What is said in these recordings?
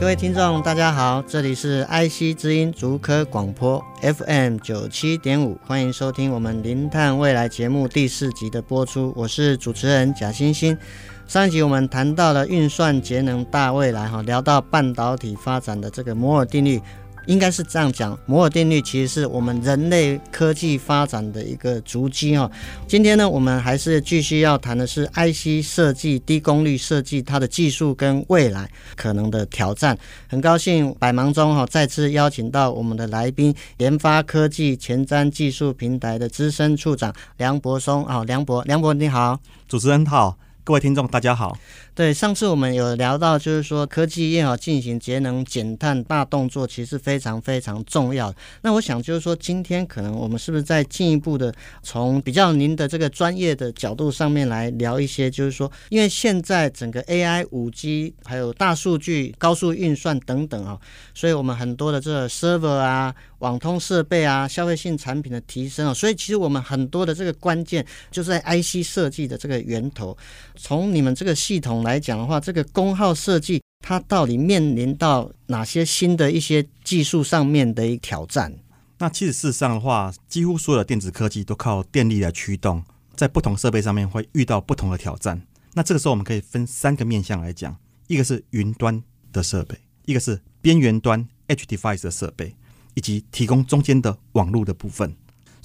各位听众，大家好，这里是 IC 之音竹科广播 FM 九七点五，欢迎收听我们零碳未来节目第四集的播出，我是主持人贾欣欣。上一集我们谈到了运算节能大未来，哈，聊到半导体发展的这个摩尔定律。应该是这样讲，摩尔定律其实是我们人类科技发展的一个足迹哈。今天呢，我们还是继续要谈的是 IC 设计、低功率设计它的技术跟未来可能的挑战。很高兴百忙中哈再次邀请到我们的来宾，联发科技前瞻技术平台的资深处长梁博松啊，梁博，梁博你好，主持人好。各位听众，大家好。对，上次我们有聊到，就是说科技业啊进行节能减碳大动作，其实非常非常重要。那我想就是说，今天可能我们是不是再进一步的从比较您的这个专业的角度上面来聊一些，就是说，因为现在整个 AI、五 G 还有大数据、高速运算等等啊，所以我们很多的这个 server 啊。网通设备啊，消费性产品的提升啊，所以其实我们很多的这个关键就是在 IC 设计的这个源头。从你们这个系统来讲的话，这个功耗设计它到底面临到哪些新的一些技术上面的一挑战？那其实事实上的话，几乎所有的电子科技都靠电力来驱动，在不同设备上面会遇到不同的挑战。那这个时候我们可以分三个面向来讲：一个是云端的设备，一个是边缘端 Edge Device 的设备。以及提供中间的网络的部分。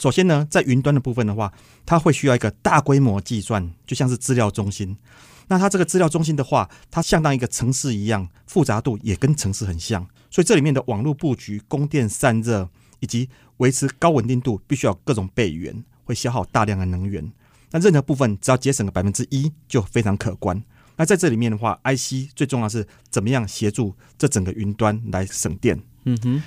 首先呢，在云端的部分的话，它会需要一个大规模计算，就像是资料中心。那它这个资料中心的话，它相当一个城市一样，复杂度也跟城市很像。所以这里面的网络布局、供电散热以及维持高稳定度，必须要各种备援，会消耗大量的能源。那任何部分只要节省个百分之一，就非常可观。那在这里面的话，IC 最重要是怎么样协助这整个云端来省电。嗯哼。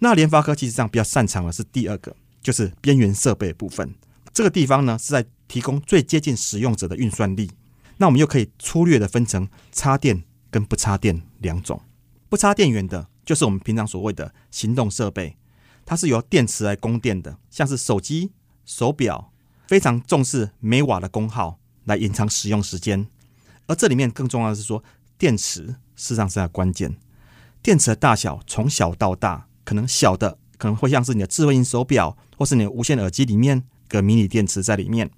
那联发科其实上比较擅长的是第二个，就是边缘设备部分。这个地方呢是在提供最接近使用者的运算力。那我们又可以粗略的分成插电跟不插电两种。不插电源的，就是我们平常所谓的行动设备，它是由电池来供电的，像是手机、手表，非常重视每瓦的功耗来延长使用时间。而这里面更重要的是说，电池事实上是它关键。电池的大小从小到大。可能小的可能会像是你的智慧型手表，或是你的无线耳机里面个迷你电池在里面。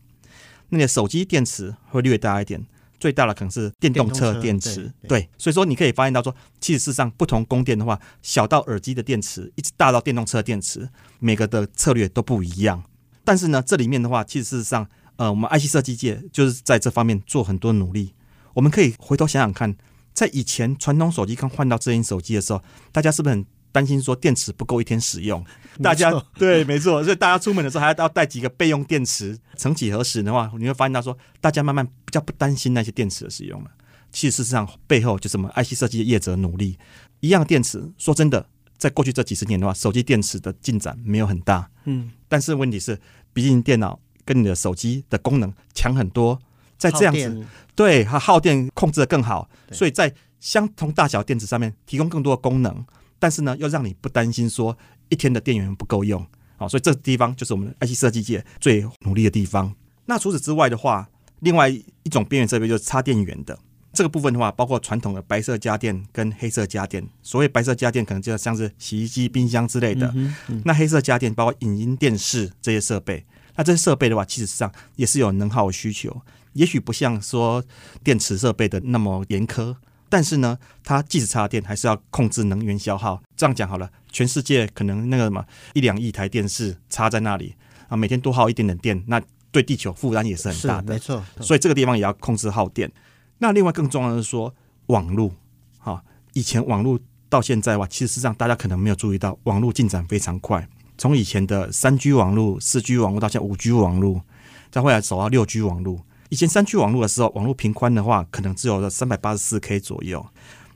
那你的手机电池会略大一点，最大的可能是电动车电池。对，对，对，所以说你可以发现到说，其实事实上不同供电的话，小到耳机的电池，一直大到电动车电池，每个的策略都不一样。但是呢，这里面的话，其实事实上，呃，我们 IC 设计界就是在这方面做很多努力。我们可以回头想想看，在以前传统手机刚换到智能手机的时候，大家是不是很担心说电池不够一天使用，大家 对，没错，所以大家出门的时候还要带几个备用电池。曾几何时的话，你会发现到说，大家慢慢比较不担心那些电池的使用了。其实事实上背后就是我们 IC 设计的业者努力。一样电池，说真的，在过去这几十年的话，手机电池的进展没有很大，嗯，但是问题是，毕竟电脑跟你的手机的功能强很多，在这样子，对它耗电控制的更好，所以在相同大小电池上面提供更多的功能。但是呢，又让你不担心说一天的电源不够用，好，所以这个地方就是我们 IC 设计界最努力的地方。那除此之外的话，另外一种边缘设备就是插电源的这个部分的话，包括传统的白色家电跟黑色家电。所谓白色家电，可能就像是洗衣机、冰箱之类的。嗯嗯、那黑色家电包括影音电视这些设备。那这些设备的话，其实上也是有能耗的需求，也许不像说电池设备的那么严苛。但是呢，它即使插电，还是要控制能源消耗。这样讲好了，全世界可能那个什么一两亿台电视插在那里啊，每天多耗一点点电，那对地球负担也是很大的。没错，所以这个地方也要控制耗电。那另外更重要的是说，网络，哈，以前网络到现在哇，其实上大家可能没有注意到，网络进展非常快。从以前的三 G 网络、四 G 网络到现在五 G 网络，再后来走到六 G 网络。以前三 G 网络的时候，网络频宽的话，可能只有三百八十四 K 左右。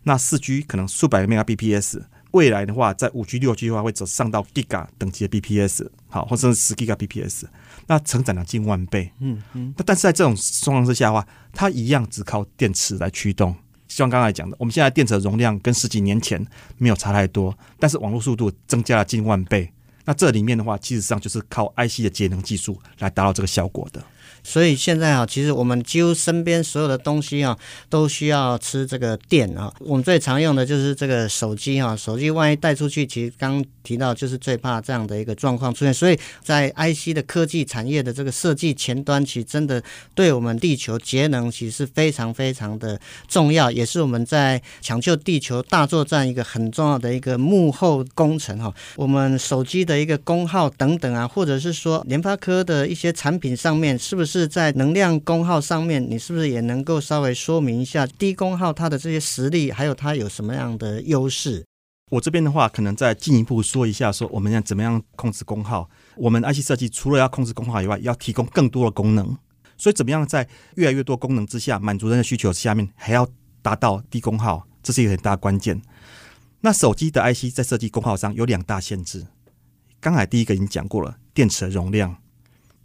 那四 G 可能数百个 Mbps，未来的话，在五 G、六 G 的话，会走上到 Giga 等级的 bps，好，或者是十 Giga Bps，那成长了近万倍。嗯嗯。那但是在这种状况之下的话，它一样只靠电池来驱动。像刚才讲的，我们现在电池的容量跟十几年前没有差太多，但是网络速度增加了近万倍。那这里面的话，其实上就是靠 IC 的节能技术来达到这个效果的。所以现在啊，其实我们几乎身边所有的东西啊，都需要吃这个电啊。我们最常用的就是这个手机啊，手机万一带出去，其实刚提到就是最怕这样的一个状况出现。所以在 IC 的科技产业的这个设计前端，其实真的对我们地球节能其实是非常非常的重要，也是我们在抢救地球大作战一个很重要的一个幕后工程哈。我们手机的一个功耗等等啊，或者是说联发科的一些产品上面，是不是？是在能量功耗上面，你是不是也能够稍微说明一下低功耗它的这些实力，还有它有什么样的优势？我这边的话，可能再进一步说一下，说我们要怎么样控制功耗。我们 IC 设计除了要控制功耗以外，要提供更多的功能。所以，怎么样在越来越多功能之下，满足人的需求下面，还要达到低功耗，这是一个很大关键。那手机的 IC 在设计功耗上有两大限制。刚才第一个已经讲过了，电池的容量。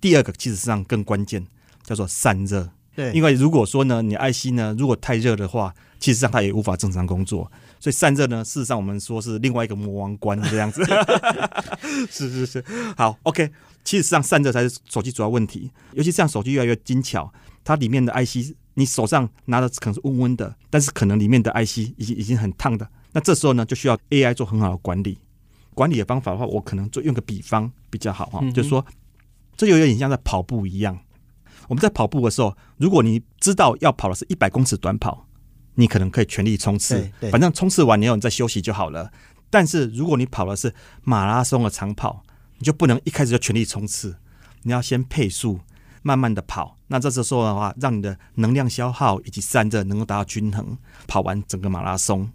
第二个其实上更关键，叫做散热。对，因为如果说呢，你 IC 呢如果太热的话，其实上它也无法正常工作。所以散热呢，事实上我们说是另外一个魔王关这样子。是是是，好，OK。其实上散热才是手机主要问题，尤其像手机越来越精巧，它里面的 IC 你手上拿的可能是温温的，但是可能里面的 IC 已经已经很烫的。那这时候呢，就需要 AI 做很好的管理。管理的方法的话，我可能就用个比方比较好哈，嗯、就是说。这就有点像在跑步一样。我们在跑步的时候，如果你知道要跑的是一百公尺短跑，你可能可以全力冲刺，反正冲刺完以后你再休息就好了。但是如果你跑的是马拉松的长跑，你就不能一开始就全力冲刺，你要先配速，慢慢的跑。那这时候的话，让你的能量消耗以及散热能够达到均衡，跑完整个马拉松。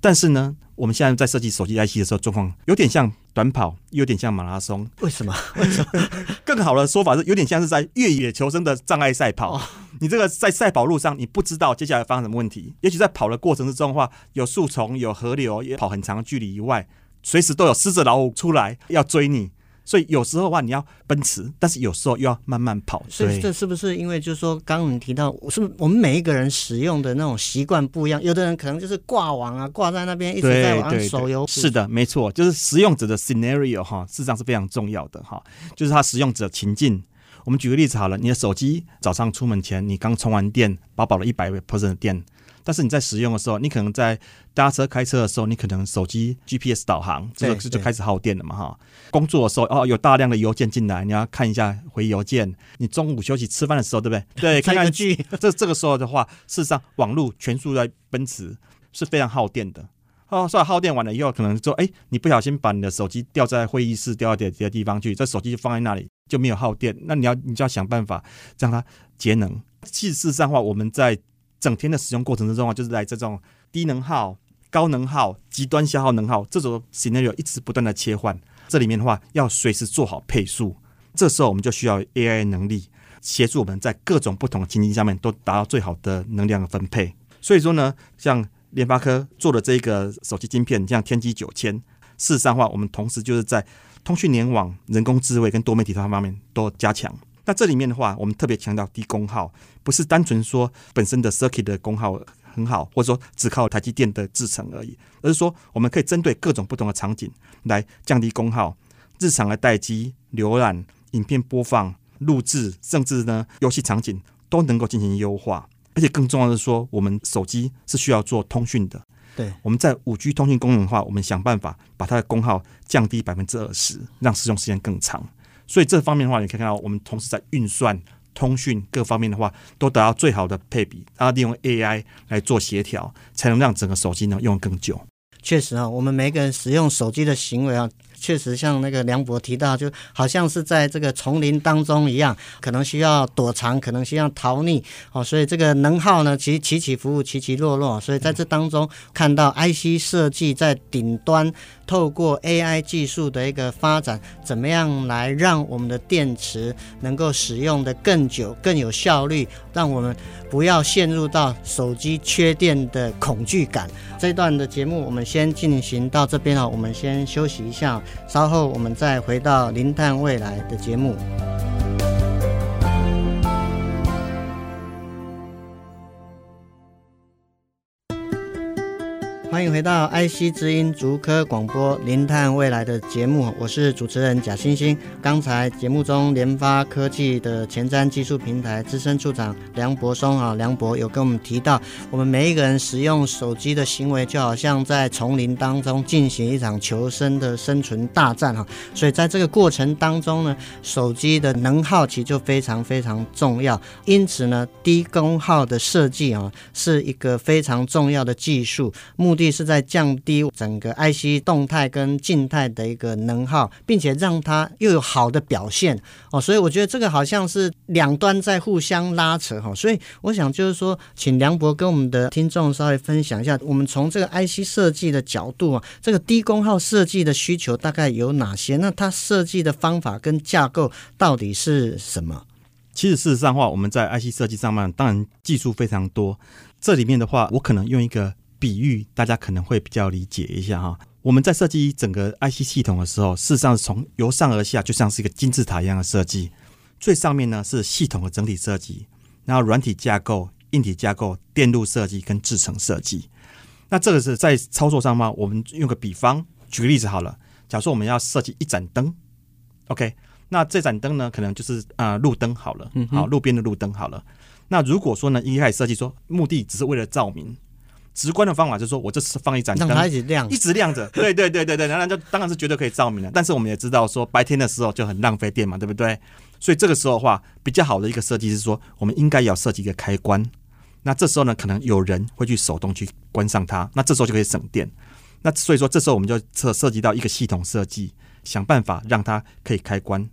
但是呢，我们现在在设计手机 IC 的时候，状况有点像短跑，有点像马拉松。为什么？为什么？更好的说法是，有点像是在越野求生的障碍赛跑。哦、你这个在赛跑路上，你不知道接下来发生什么问题。也许在跑的过程之中的话，有树丛、有河流，也跑很长距离以外，随时都有狮子、老虎出来要追你。所以有时候的话，你要奔驰，但是有时候又要慢慢跑。所以这是不是因为就是说，刚刚你提到，是不是我们每一个人使用的那种习惯不一样？有的人可能就是挂网啊，挂在那边一直在玩手游。是的，没错，就是使用者的 scenario 哈，事实上是非常重要的哈。就是他使用者情境。我们举个例子好了，你的手机早上出门前，你刚充完电，饱饱了一百 percent 的电。但是你在使用的时候，你可能在搭车、开车的时候，你可能手机 GPS 导航，这个就开始耗电了嘛哈。工作的时候哦，有大量的邮件进来，你要看一下回邮件。你中午休息吃饭的时候，对不对？对，看看剧。这这个时候的话，事实上网络全速在奔驰，是非常耗电的。哦，所以耗电完了以后，可能说，哎，你不小心把你的手机掉在会议室，掉到别的地方去，这手机就放在那里就没有耗电。那你要你就要想办法让它节能。其实事实上的话，我们在整天的使用过程之中啊，就是在这种低能耗、高能耗、极端消耗能耗这种 scenario 一直不断的切换。这里面的话，要随时做好配速。这时候我们就需要 AI 能力协助我们在各种不同的情境下面都达到最好的能量的分配。所以说呢，像联发科做的这个手机晶片，像天玑九千，事实上的话，我们同时就是在通讯联网、人工智慧跟多媒体方方面都加强。那这里面的话，我们特别强调低功耗，不是单纯说本身的 circuit 的功耗很好，或者说只靠台积电的制程而已，而是说我们可以针对各种不同的场景来降低功耗。日常的待机、浏览、影片播放、录制，甚至呢游戏场景都能够进行优化。而且更重要的是说，我们手机是需要做通讯的，对，我们在五 G 通讯功能的话，我们想办法把它的功耗降低百分之二十，让使用时间更长。所以这方面的话，你可以看到，我们同时在运算、通讯各方面的话，都达到最好的配比，然后利用 AI 来做协调，才能让整个手机能用更久。确实啊，我们每个人使用手机的行为啊，确实像那个梁博提到，就好像是在这个丛林当中一样，可能需要躲藏，可能需要逃匿哦。所以这个能耗呢，其实起起伏伏，起起落落。所以在这当中看到 IC 设计在顶端。透过 AI 技术的一个发展，怎么样来让我们的电池能够使用得更久、更有效率，让我们不要陷入到手机缺电的恐惧感。这一段的节目我们先进行到这边啊，我们先休息一下，稍后我们再回到零碳未来的节目。欢迎回到 IC 之音竹科广播零碳未来的节目，我是主持人贾欣欣。刚才节目中联发科技的前瞻技术平台资深处长梁博松啊，梁博有跟我们提到，我们每一个人使用手机的行为，就好像在丛林当中进行一场求生的生存大战哈。所以在这个过程当中呢，手机的能耗其实就非常非常重要。因此呢，低功耗的设计啊，是一个非常重要的技术，目的。是在降低整个 IC 动态跟静态的一个能耗，并且让它又有好的表现哦，所以我觉得这个好像是两端在互相拉扯哈，所以我想就是说，请梁博跟我们的听众稍微分享一下，我们从这个 IC 设计的角度啊，这个低功耗设计的需求大概有哪些？那它设计的方法跟架构到底是什么？其实事实上的话，我们在 IC 设计上面，当然技术非常多，这里面的话，我可能用一个。比喻大家可能会比较理解一下哈。我们在设计整个 IC 系统的时候，事实上是从由上而下，就像是一个金字塔一样的设计。最上面呢是系统的整体设计，然后软体架构、硬体架构、电路设计跟制程设计。那这个是在操作上嘛？我们用个比方，举个例子好了。假如说我们要设计一盏灯，OK，那这盏灯呢，可能就是啊、呃、路灯好了，好，路边的路灯好了。那如果说呢，一开始设计说目的只是为了照明。直观的方法就是说，我这次放一盏灯，让它一直亮，一直亮着。对对对对对，然后就当然是绝对可以照明了。但是我们也知道说，白天的时候就很浪费电嘛，对不对？所以这个时候的话，比较好的一个设计是说，我们应该要设计一个开关。那这时候呢，可能有人会去手动去关上它，那这时候就可以省电。那所以说，这时候我们就涉涉及到一个系统设计，想办法让它可以开关。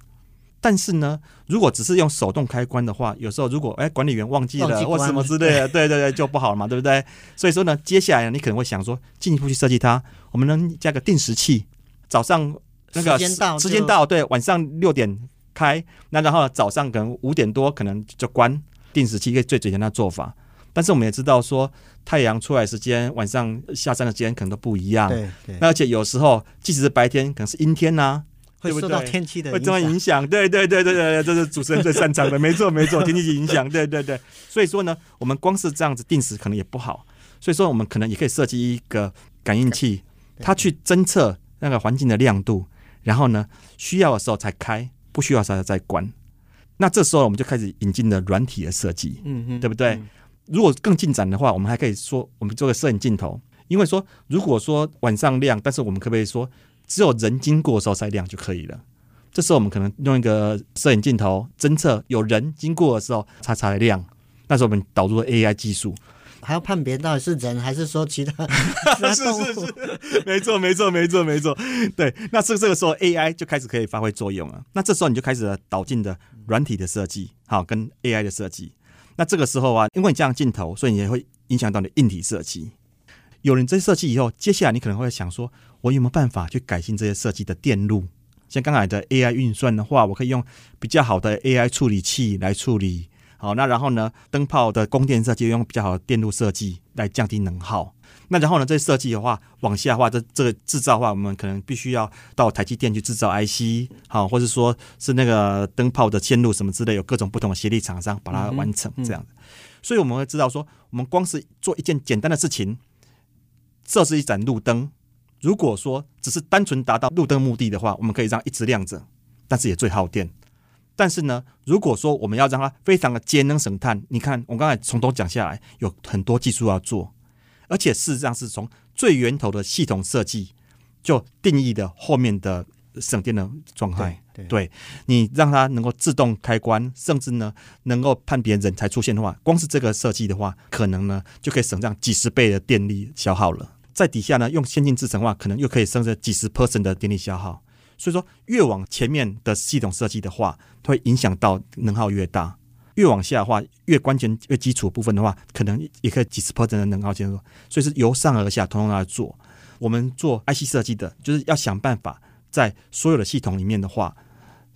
但是呢，如果只是用手动开关的话，有时候如果哎管理员忘记了或什么之类的，对对对，就不好了嘛，对不对？所以说呢，接下来呢，你可能会想说，进一步去设计它，我们能加个定时器，早上那个时间到，时间到，对，晚上六点开，那然后早上可能五点多可能就关，定时器一个最简单的做法。但是我们也知道说，太阳出来时间、晚上下山的时间可能都不一样，对对。那而且有时候即使是白天，可能是阴天呐、啊。会受到天气的会受到影响，对对对对对，这是主持人最擅长的，没错没错，天气影响，对对对。所以说呢，我们光是这样子定时可能也不好，所以说我们可能也可以设计一个感应器，它去侦测那个环境的亮度，然后呢，需要的时候才开，不需要的时候再关。那这时候我们就开始引进了软体的设计，嗯嗯，对不对？如果更进展的话，我们还可以说，我们做个摄影镜头，因为说如果说晚上亮，但是我们可不可以说？只有人经过的时候才亮就可以了。这时候我们可能用一个摄影镜头侦测有人经过的时候它才亮。那时候我们导入了 AI 技术，还要判别到底是人还是说其他。是是是，没错没错没错没错。对，那这这个时候 AI 就开始可以发挥作用了。那这时候你就开始了导进的软体的设计，好，跟 AI 的设计。那这个时候啊，因为你这样镜头，所以你也会影响到你的硬体设计。有了这些设计以后，接下来你可能会想说，我有没有办法去改进这些设计的电路？像刚才的 AI 运算的话，我可以用比较好的 AI 处理器来处理。好，那然后呢，灯泡的供电设计用比较好的电路设计来降低能耗。那然后呢，这些设计的话，往下的话，这这个制造的话，我们可能必须要到台积电去制造 IC，好，或者说是那个灯泡的线路什么之类，有各种不同的协力厂商把它完成这样的。所以我们会知道说，我们光是做一件简单的事情。设置一盏路灯，如果说只是单纯达到路灯目的的话，我们可以让一直亮着，但是也最耗电。但是呢，如果说我们要让它非常的节能省碳，你看我刚才从头讲下来，有很多技术要做，而且事实上是从最源头的系统设计就定义的后面的省电的状态。对，对你让它能够自动开关，甚至呢能够判别人才出现的话，光是这个设计的话，可能呢就可以省这样几十倍的电力消耗了。在底下呢，用先进制程的话，可能又可以省这几十 percent 的电力消耗。所以说，越往前面的系统设计的话，会影响到能耗越大；越往下的话，越关键、越基础部分的话，可能也可以几十 percent 的能耗减弱。所以是由上而下，统统来做。我们做 IC 设计的，就是要想办法在所有的系统里面的话，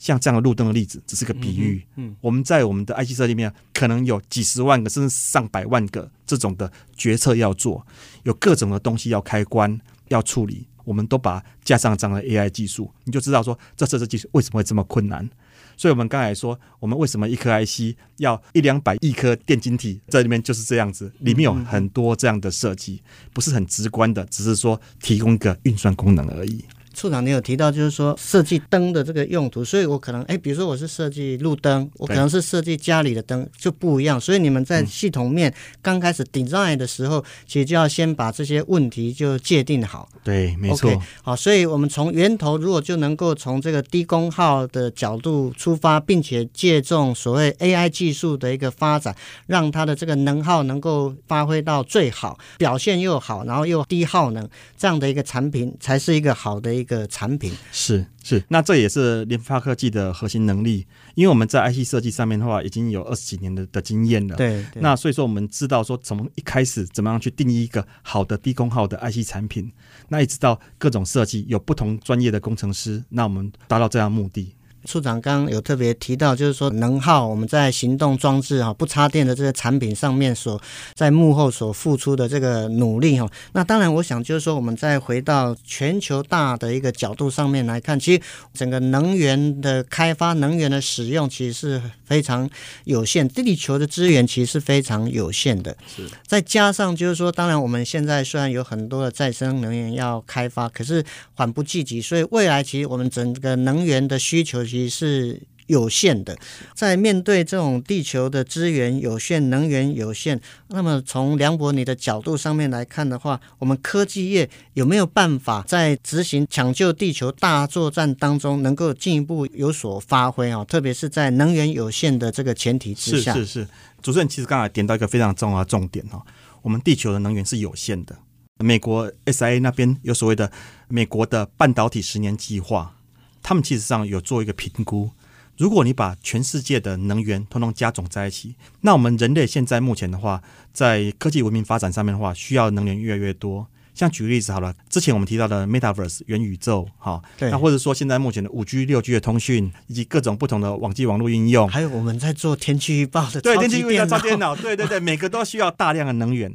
像这样的路灯的例子，只是个比喻。嗯，嗯，我们在我们的 IC 设计里面，可能有几十万个甚至上百万个这种的决策要做，有各种的东西要开关要处理，我们都把加上这样的 AI 技术，你就知道说这这这技术为什么会这么困难。所以我们刚才说，我们为什么一颗 IC 要一两百亿颗电晶体这里面，就是这样子，里面有很多这样的设计，不是很直观的，只是说提供一个运算功能而已。处长，你有提到就是说设计灯的这个用途，所以我可能哎，比如说我是设计路灯，我可能是设计家里的灯就不一样。所以你们在系统面刚开始 design 的时候，嗯、其实就要先把这些问题就界定好。对，没错。Okay, 好，所以我们从源头如果就能够从这个低功耗的角度出发，并且借重所谓 AI 技术的一个发展，让它的这个能耗能够发挥到最好，表现又好，然后又低耗能，这样的一个产品才是一个好的一个。一个产品是是，那这也是联发科技的核心能力，因为我们在 IC 设计上面的话，已经有二十几年的的经验了。对，对，那所以说我们知道说，从一开始怎么样去定义一个好的低功耗的 IC 产品，那一直到各种设计，有不同专业的工程师，那我们达到这样的目的。处长刚刚有特别提到，就是说能耗，我们在行动装置哈不插电的这些产品上面所在幕后所付出的这个努力哈。那当然，我想就是说，我们再回到全球大的一个角度上面来看，其实整个能源的开发、能源的使用，其实是非常有限，地球的资源其实是非常有限的。是。再加上就是说，当然我们现在虽然有很多的再生能源要开发，可是缓不济急，所以未来其实我们整个能源的需求。其是有限的，在面对这种地球的资源有限、能源有限，那么从梁博你的角度上面来看的话，我们科技业有没有办法在执行抢救地球大作战当中，能够进一步有所发挥啊？特别是在能源有限的这个前提之下。是是是，主持人其实刚才点到一个非常重要的重点哈，我们地球的能源是有限的。美国 SIA 那边有所谓的美国的半导体十年计划。他们其实上有做一个评估，如果你把全世界的能源通通加总在一起，那我们人类现在目前的话，在科技文明发展上面的话，需要能源越来越多。像举个例子好了，之前我们提到的 Metaverse 元宇宙，哈，那或者说现在目前的五 G、六 G 的通讯，以及各种不同的网际网络应用，还有我们在做天气预报的，对，天气预报超电脑，对对对，每个都需要大量的能源。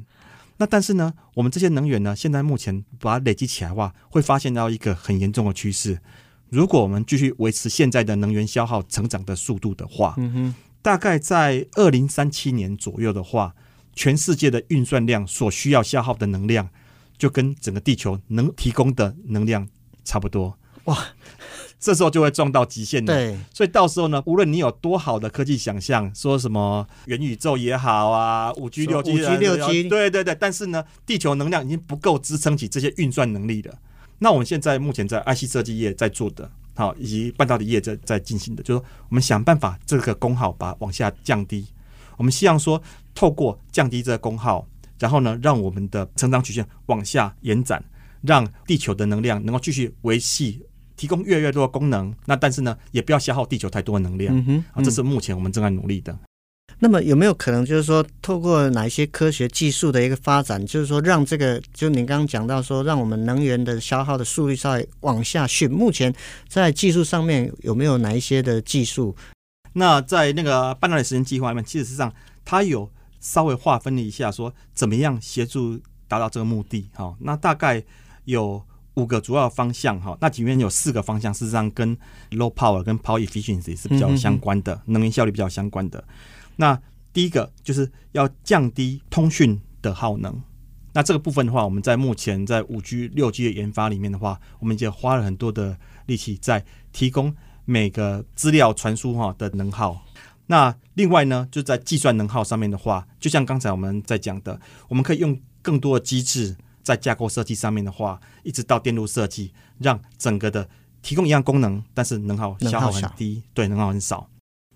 那但是呢，我们这些能源呢，现在目前把它累积起来的话，会发现到一个很严重的趋势。如果我们继续维持现在的能源消耗成长的速度的话，大概在二零三七年左右的话，全世界的运算量所需要消耗的能量，就跟整个地球能提供的能量差不多。哇，这时候就会撞到极限了。对，所以到时候呢，无论你有多好的科技想象，说什么元宇宙也好啊，五 G、六 G、五 G、六 G，对对对，但是呢，地球能量已经不够支撑起这些运算能力了。那我们现在目前在 IC 设计业在做的，好，以及半导体业在在进行的，就是说我们想办法这个功耗把它往下降低。我们希望说，透过降低这个功耗，然后呢，让我们的成长曲线往下延展，让地球的能量能够继续维系，提供越来越多的功能。那但是呢，也不要消耗地球太多的能量。嗯哼，啊，这是目前我们正在努力的。那么有没有可能，就是说，透过哪一些科学技术的一个发展，就是说，让这个，就您刚刚讲到说，让我们能源的消耗的速率稍微往下去。目前在技术上面有没有哪一些的技术？那在那个半导体实验计划里面，其实上它有稍微划分了一下，说怎么样协助达到这个目的。哈，那大概有五个主要方向。哈，那里面有四个方向，事实上跟 low power 跟 power efficiency 是比较相关的，能源效率比较相关的。那第一个就是要降低通讯的耗能。那这个部分的话，我们在目前在五 G、六 G 的研发里面的话，我们已经花了很多的力气在提供每个资料传输哈的能耗。那另外呢，就在计算能耗上面的话，就像刚才我们在讲的，我们可以用更多的机制在架构设计上面的话，一直到电路设计，让整个的提供一样功能，但是能耗消耗很低，对，能耗很少。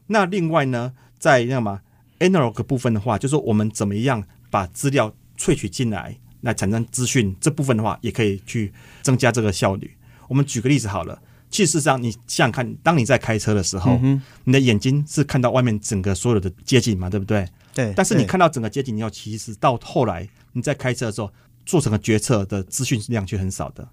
那另外呢，在那么 analog 部分的话，就是说我们怎么样把资料萃取进来，来产生资讯这部分的话，也可以去增加这个效率。我们举个例子好了，其实事实上，你想想看，当你在开车的时候，嗯、你的眼睛是看到外面整个所有的街景嘛，对不对？对。但是你看到整个街景以后，其实到后来你在开车的时候，做成个决策的资讯量却很少的。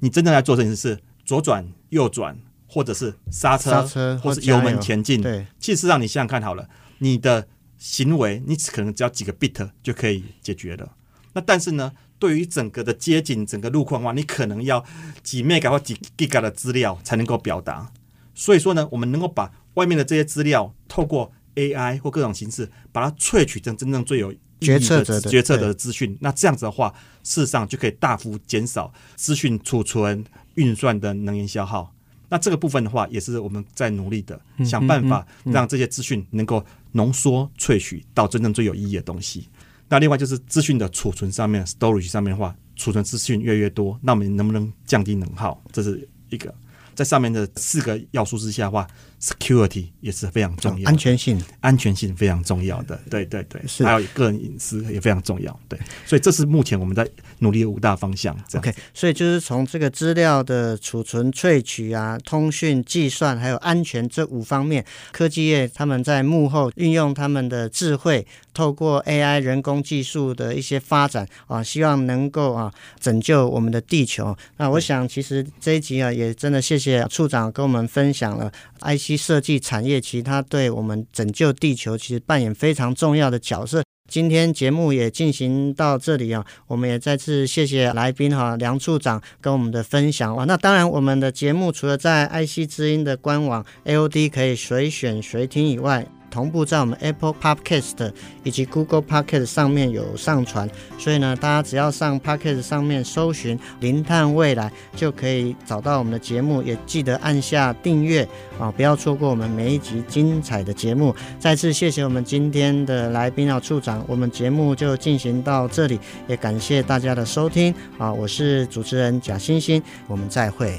你真正在做这件事情是左转、右转，或者是刹车，刹车或是油门前进。对。其实事实上，你想想看好了，你的行为，你可能只要几个 bit 就可以解决了。那但是呢？对于整个的街景、整个路况的话，你可能要几 mega 或几 giga 的资料才能够表达。所以说呢，我们能够把外面的这些资料，透过 AI 或各种形式，把它萃取成真正最有决策者的决策的资讯。那这样子的话，事实上就可以大幅减少资讯储存、运算的能源消耗。那这个部分的话，也是我们在努力的，想办法让这些资讯能够浓缩萃取到真正最有意义的东西。那另外就是资讯的储存上面，storage 上面的话，储存资讯越来越多，那我们能不能降低能耗？这是一个。在上面的四个要素之下的话，security 也是非常重要，安全性，安全性非常重要的，对对对，是。还有个人隐私也非常重要，对，所以这是目前我们在努力的五大方向。OK，所以就是从这个资料的储存、萃取啊、通讯、计算，还有安全这五方面，科技业他们在幕后运用他们的智慧，透过 AI 人工技术的一些发展啊，希望能够啊拯救我们的地球。那我想，其实这一集啊，也真的。谢谢处长跟我们分享了 IC 设计产业，其他对我们拯救地球其实扮演非常重要的角色。今天节目也进行到这里啊，我们也再次谢谢来宾哈梁处长跟我们的分享哇。那当然，我们的节目除了在爱惜之音的官网 AOD 可以随选随听以外，同步在我们 Apple Podcast 以及 Google Podcast 上面有上传，所以呢，大家只要上 Podcast 上面搜寻“零碳未来”，就可以找到我们的节目。也记得按下订阅啊，不要错过我们每一集精彩的节目。再次谢谢我们今天的来宾啊，处长，我们节目就进行到这里，也感谢大家的收听啊，我是主持人贾欣欣，我们再会。